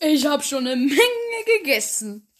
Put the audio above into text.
Ich hab schon 'ne Menge gegessen.